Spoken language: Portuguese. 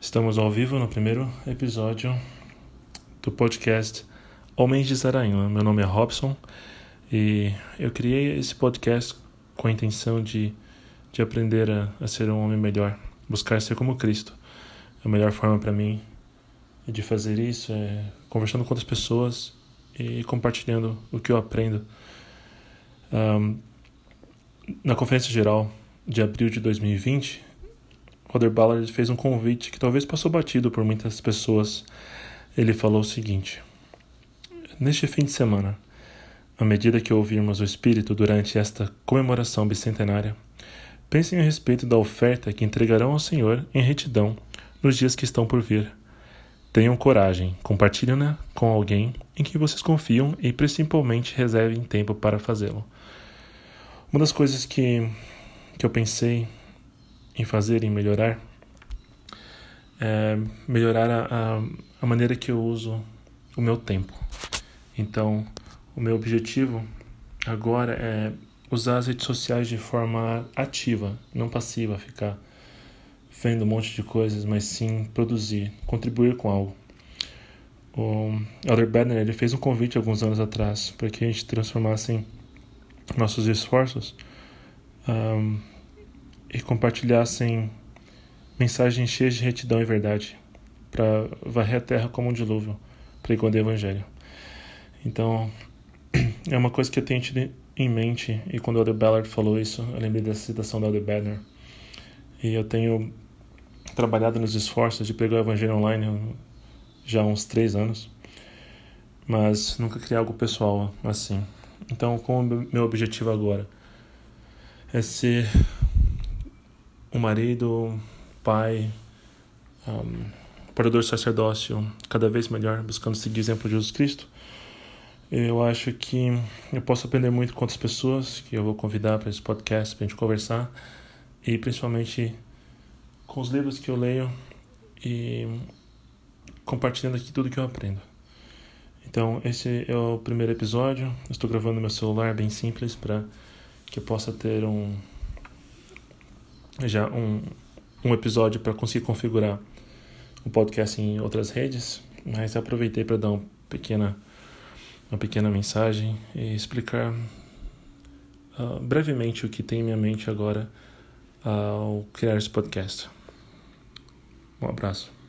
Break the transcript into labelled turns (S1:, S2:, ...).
S1: Estamos ao vivo no primeiro episódio do podcast Homens de Zarainha. Meu nome é Robson e eu criei esse podcast com a intenção de, de aprender a, a ser um homem melhor, buscar ser como Cristo. A melhor forma para mim de fazer isso é conversando com outras pessoas e compartilhando o que eu aprendo. Um, na conferência geral de abril de 2020, Roder Ballard fez um convite que talvez passou batido por muitas pessoas. Ele falou o seguinte: Neste fim de semana, à medida que ouvirmos o Espírito durante esta comemoração bicentenária, pensem a respeito da oferta que entregarão ao Senhor em retidão nos dias que estão por vir. Tenham coragem, compartilhem-na com alguém em que vocês confiam e principalmente reservem tempo para fazê-lo. Uma das coisas que, que eu pensei em fazer, em melhorar, é melhorar a, a, a maneira que eu uso o meu tempo. Então, o meu objetivo agora é usar as redes sociais de forma ativa, não passiva, ficar vendo um monte de coisas, mas sim produzir, contribuir com algo. O Elder Bedner ele fez um convite alguns anos atrás para que a gente transformasse nossos esforços um, e compartilhassem mensagens cheias de retidão e verdade para varrer a terra como um dilúvio, pregando o evangelho. Então, é uma coisa que eu tenho tido em mente, e quando o Elder Ballard falou isso, eu lembrei dessa citação do Elder Banner. E eu tenho trabalhado nos esforços de pregar o evangelho online já há uns três anos, mas nunca criei algo pessoal assim. Então, como meu objetivo agora é ser um marido, pai, um, parador sacerdócio cada vez melhor, buscando seguir o exemplo de Jesus Cristo. Eu acho que eu posso aprender muito com outras pessoas que eu vou convidar para esse podcast, para a gente conversar, e principalmente com os livros que eu leio e compartilhando aqui tudo que eu aprendo. Então, esse é o primeiro episódio. estou gravando no meu celular, bem simples, para que eu possa ter um já um, um episódio para conseguir configurar o podcast em outras redes, mas aproveitei para dar uma pequena, uma pequena mensagem e explicar uh, brevemente o que tem em minha mente agora ao criar esse podcast. Um abraço.